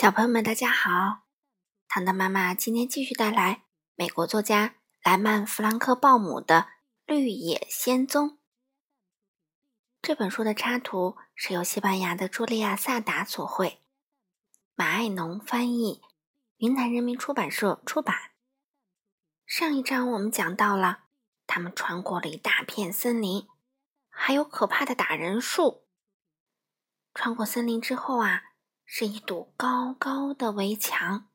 小朋友们，大家好！糖糖妈妈今天继续带来美国作家莱曼·弗兰克·鲍姆的《绿野仙踪》这本书的插图是由西班牙的茱莉亚·萨达所绘，马爱农翻译，云南人民出版社出版。上一章我们讲到了，他们穿过了一大片森林，还有可怕的打人树。穿过森林之后啊。是一堵高高的围墙，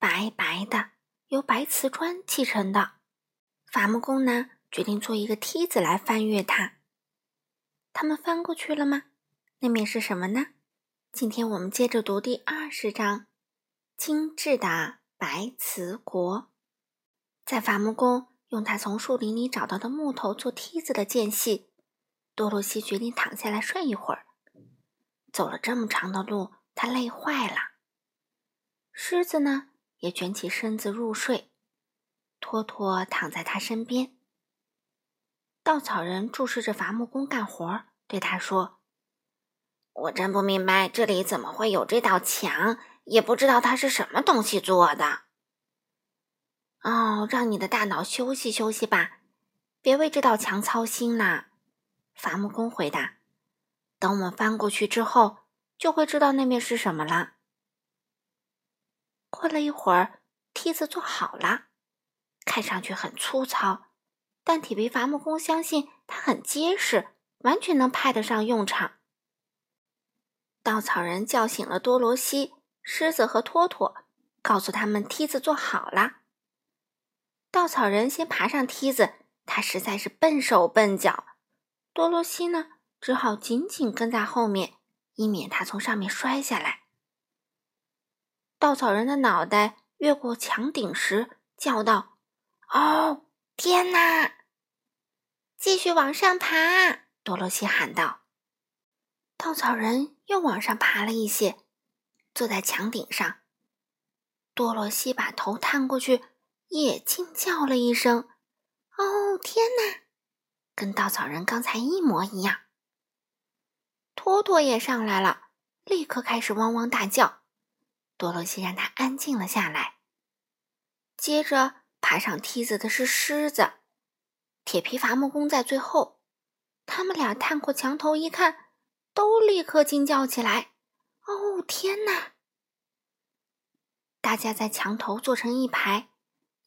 白白的，由白瓷砖砌成的。伐木工呢，决定做一个梯子来翻越它。他们翻过去了吗？那面是什么呢？今天我们接着读第二十章：精致的白瓷国。在伐木工用他从树林里找到的木头做梯子的间隙，多罗西决定躺下来睡一会儿。走了这么长的路，他累坏了。狮子呢，也卷起身子入睡。托托躺在他身边。稻草人注视着伐木工干活，对他说：“我真不明白这里怎么会有这道墙，也不知道它是什么东西做的。”哦，让你的大脑休息休息吧，别为这道墙操心了。”伐木工回答。等我们翻过去之后，就会知道那面是什么了。过了一会儿，梯子做好了，看上去很粗糙，但铁皮伐木工相信它很结实，完全能派得上用场。稻草人叫醒了多罗西、狮子和托托，告诉他们梯子做好了。稻草人先爬上梯子，他实在是笨手笨脚。多罗西呢？只好紧紧跟在后面，以免他从上面摔下来。稻草人的脑袋越过墙顶时，叫道：“哦，天哪！”继续往上爬，多罗西喊道。稻草人又往上爬了一些，坐在墙顶上。多罗西把头探过去，也惊叫了一声：“哦，天哪！”跟稻草人刚才一模一样。托托也上来了，立刻开始汪汪大叫。多罗西让他安静了下来。接着爬上梯子的是狮子，铁皮伐木工在最后。他们俩探过墙头一看，都立刻惊叫起来：“哦，天哪！”大家在墙头坐成一排，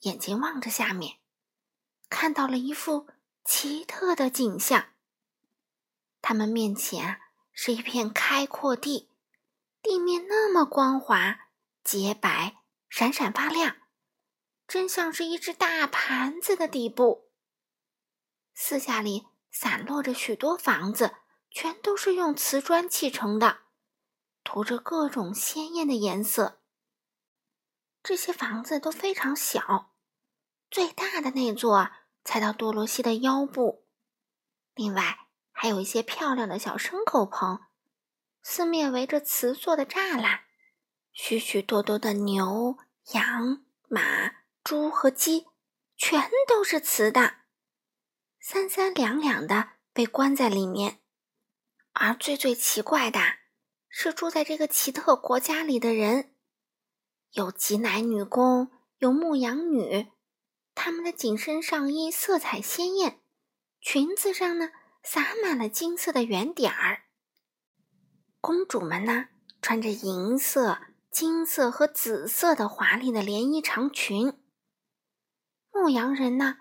眼睛望着下面，看到了一幅奇特的景象。他们面前。是一片开阔地，地面那么光滑、洁白、闪闪发亮，真像是一只大盘子的底部。四下里散落着许多房子，全都是用瓷砖砌成的，涂着各种鲜艳的颜色。这些房子都非常小，最大的那座才到多罗西的腰部。另外，还有一些漂亮的小牲口棚，四面围着瓷做的栅栏，许许多多的牛、羊、马、猪和鸡，全都是瓷的，三三两两的被关在里面。而最最奇怪的是，住在这个奇特国家里的人，有挤奶女工，有牧羊女，她们的紧身上衣色彩鲜艳，裙子上呢。洒满了金色的圆点儿。公主们呢，穿着银色、金色和紫色的华丽的连衣长裙。牧羊人呢，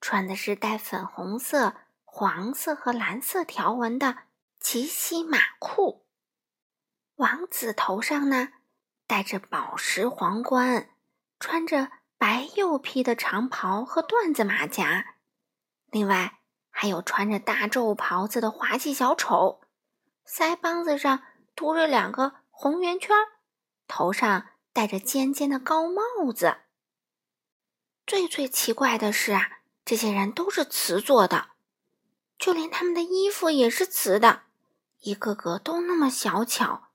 穿的是带粉红色、黄色和蓝色条纹的齐膝马裤。王子头上呢，戴着宝石皇冠，穿着白釉皮的长袍和缎子马甲。另外。还有穿着大皱袍子的滑稽小丑，腮帮子上涂着两个红圆圈，头上戴着尖尖的高帽子。最最奇怪的是啊，这些人都是瓷做的，就连他们的衣服也是瓷的，一个个都那么小巧，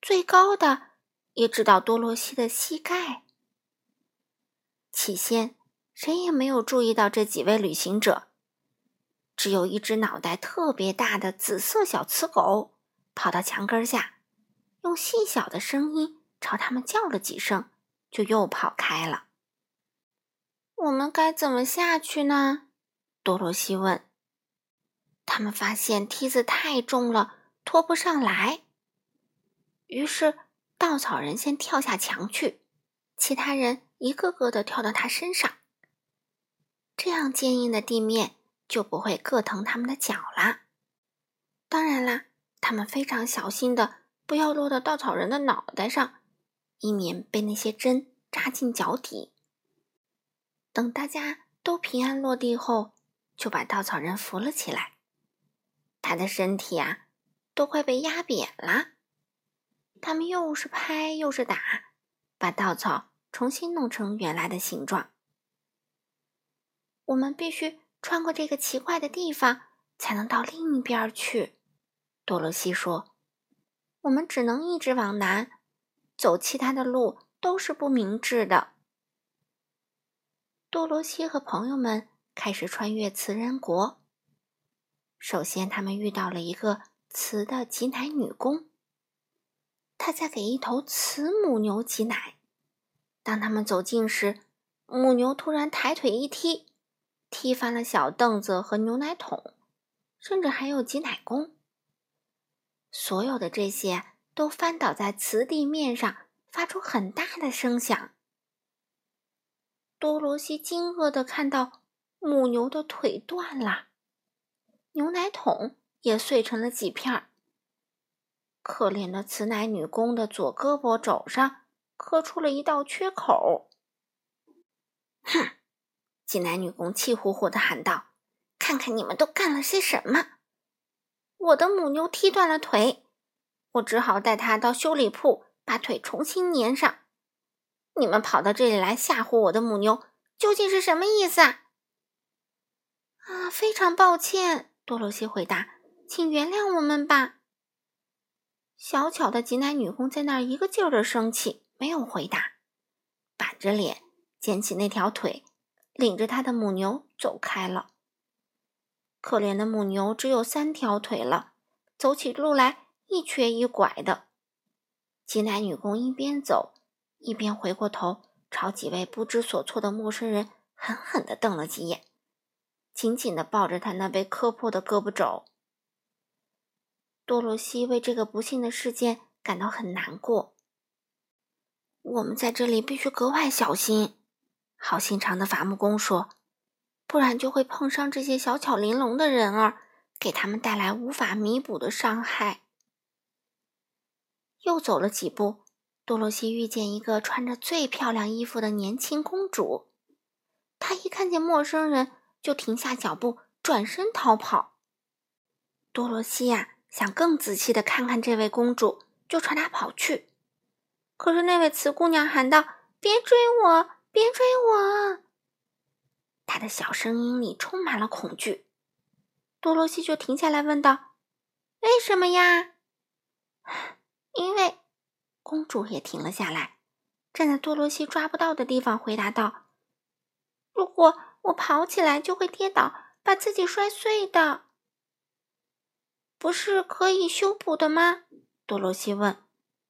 最高的也只到多罗西的膝盖。起先，谁也没有注意到这几位旅行者。只有一只脑袋特别大的紫色小雌狗跑到墙根下，用细小的声音朝他们叫了几声，就又跑开了。我们该怎么下去呢？多罗西问。他们发现梯子太重了，拖不上来。于是稻草人先跳下墙去，其他人一个个的跳到他身上。这样坚硬的地面就不会硌疼他们的脚啦。当然啦，他们非常小心的不要落到稻草人的脑袋上，以免被那些针扎进脚底。等大家都平安落地后，就把稻草人扶了起来。他的身体啊，都快被压扁了。他们又是拍又是打，把稻草重新弄成原来的形状。我们必须穿过这个奇怪的地方，才能到另一边去。多罗西说：“我们只能一直往南走，其他的路都是不明智的。”多罗西和朋友们开始穿越慈人国。首先，他们遇到了一个雌的挤奶女工，她在给一头雌母牛挤奶。当他们走近时，母牛突然抬腿一踢，踢翻了小凳子和牛奶桶，甚至还有挤奶工。所有的这些都翻倒在瓷地面上，发出很大的声响。多罗西惊愕地看到，母牛的腿断了，牛奶桶也碎成了几片儿。可怜的雌奶女工的左胳膊肘上磕出了一道缺口。哼！挤奶女工气呼呼地喊道：“看看你们都干了些什么！我的母牛踢断了腿，我只好带它到修理铺把腿重新粘上。”你们跑到这里来吓唬我的母牛，究竟是什么意思啊？啊，非常抱歉，多罗西回答，请原谅我们吧。小巧的挤奶女工在那儿一个劲儿的生气，没有回答，板着脸捡起那条腿，领着他的母牛走开了。可怜的母牛只有三条腿了，走起路来一瘸一拐的。挤奶女工一边走。一边回过头，朝几位不知所措的陌生人狠狠地瞪了几眼，紧紧地抱着他那被磕破的胳膊肘。多罗西为这个不幸的事件感到很难过。我们在这里必须格外小心，好心肠的伐木工说，不然就会碰上这些小巧玲珑的人儿，给他们带来无法弥补的伤害。又走了几步。多罗西遇见一个穿着最漂亮衣服的年轻公主，她一看见陌生人就停下脚步，转身逃跑。多罗西呀，想更仔细的看看这位公主，就朝她跑去。可是那位瓷姑娘喊道：“别追我，别追我！”他的小声音里充满了恐惧。多罗西就停下来问道：“为什么呀？”因为。公主也停了下来，站在多罗西抓不到的地方，回答道：“如果我跑起来，就会跌倒，把自己摔碎的。不是可以修补的吗？”多罗西问。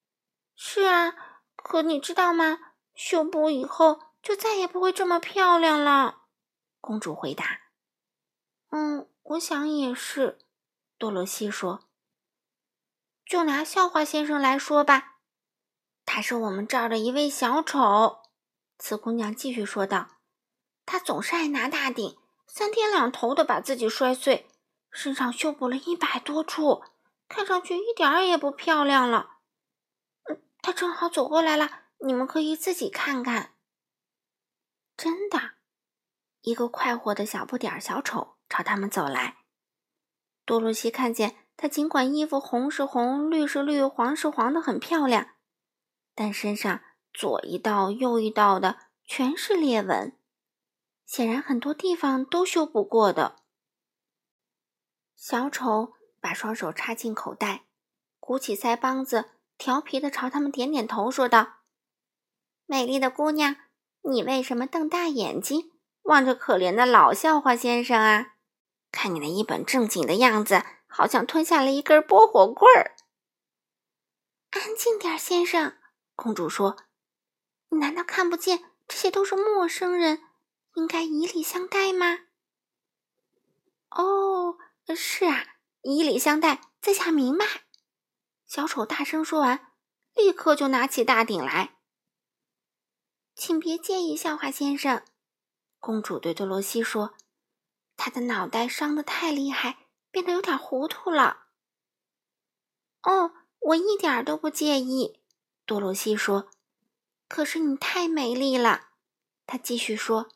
“是啊，可你知道吗？修补以后就再也不会这么漂亮了。”公主回答。“嗯，我想也是。”多罗西说。“就拿笑话先生来说吧。”他是我们这儿的一位小丑，瓷姑娘继续说道：“他总是爱拿大顶，三天两头的把自己摔碎，身上修补了一百多处，看上去一点儿也不漂亮了。”嗯，他正好走过来了，你们可以自己看看。真的，一个快活的小不点儿小丑朝他们走来。多罗西看见他，尽管衣服红是红，绿是绿，黄是黄的，很漂亮。但身上左一道右一道的全是裂纹，显然很多地方都修补过的。小丑把双手插进口袋，鼓起腮帮子，调皮的朝他们点点头，说道：“美丽的姑娘，你为什么瞪大眼睛望着可怜的老笑话先生啊？看你那一本正经的样子，好像吞下了一根拨火棍儿。”安静点，先生。”公主说：“你难道看不见这些都是陌生人，应该以礼相待吗？”“哦，是啊，以礼相待，在下明白。”小丑大声说完，立刻就拿起大鼎来。“请别介意，笑话先生。”公主对多罗西说：“他的脑袋伤得太厉害，变得有点糊涂了。”“哦。”我一点都不介意，多罗西说。可是你太美丽了，他继续说。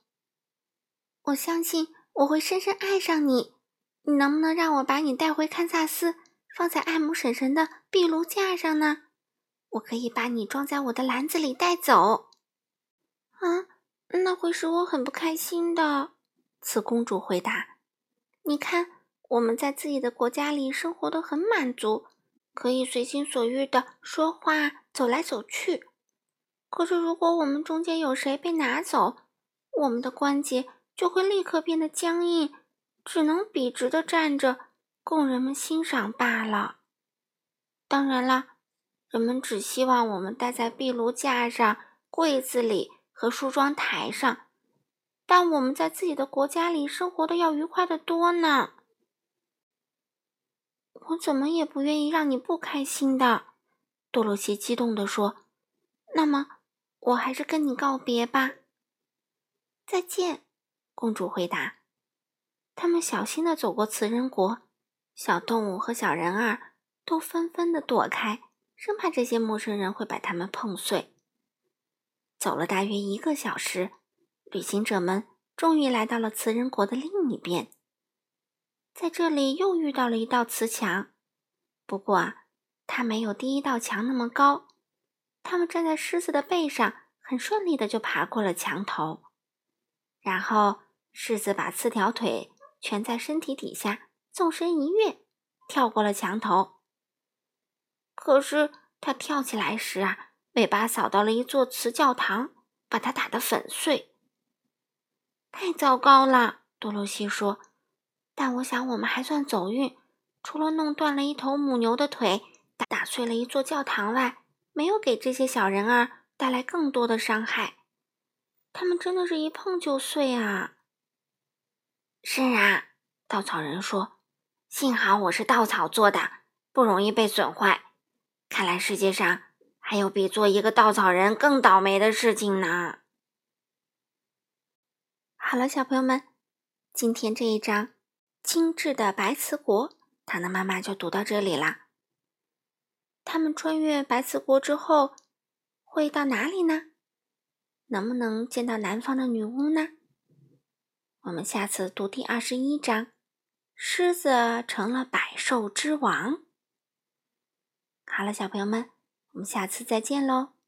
我相信我会深深爱上你。你能不能让我把你带回堪萨斯，放在艾姆婶婶的壁炉架上呢？我可以把你装在我的篮子里带走。啊，那会使我很不开心的。此公主回答。你看，我们在自己的国家里生活的很满足。可以随心所欲的说话、走来走去。可是，如果我们中间有谁被拿走，我们的关节就会立刻变得僵硬，只能笔直的站着，供人们欣赏罢了。当然了，人们只希望我们待在壁炉架上、柜子里和梳妆台上，但我们在自己的国家里生活的要愉快的多呢。我怎么也不愿意让你不开心的，多罗西激动地说。那么，我还是跟你告别吧。再见，公主回答。他们小心地走过慈人国，小动物和小人儿都纷纷地躲开，生怕这些陌生人会把他们碰碎。走了大约一个小时，旅行者们终于来到了慈人国的另一边。在这里又遇到了一道瓷墙，不过啊，它没有第一道墙那么高。他们站在狮子的背上，很顺利的就爬过了墙头。然后，狮子把四条腿蜷在身体底下，纵身一跃，跳过了墙头。可是，它跳起来时啊，尾巴扫到了一座瓷教堂，把它打得粉碎。太糟糕了，多罗西说。但我想，我们还算走运，除了弄断了一头母牛的腿，打打碎了一座教堂外，没有给这些小人儿带来更多的伤害。他们真的是一碰就碎啊！是啊，稻草人说：“幸好我是稻草做的，不容易被损坏。看来世界上还有比做一个稻草人更倒霉的事情呢。”好了，小朋友们，今天这一章。精致的白瓷国，糖的妈妈就读到这里啦。他们穿越白瓷国之后，会到哪里呢？能不能见到南方的女巫呢？我们下次读第二十一章，狮子成了百兽之王。好了，小朋友们，我们下次再见喽。